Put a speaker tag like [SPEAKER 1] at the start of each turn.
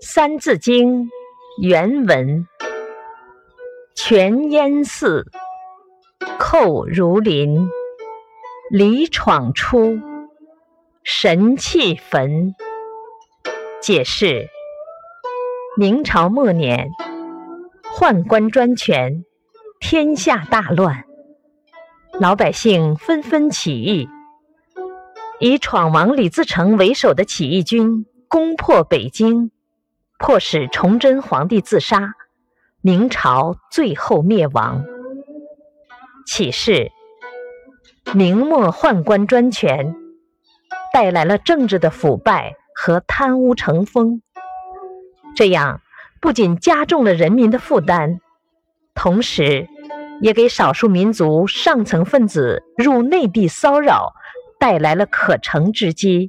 [SPEAKER 1] 《三字经》原文：泉淹寺，寇如林，李闯出，神气焚。解释：明朝末年，宦官专权，天下大乱，老百姓纷纷起义，以闯王李自成为首的起义军攻破北京。迫使崇祯皇帝自杀，明朝最后灭亡。启示：明末宦官专权，带来了政治的腐败和贪污成风，这样不仅加重了人民的负担，同时也给少数民族上层分子入内地骚扰带来了可乘之机。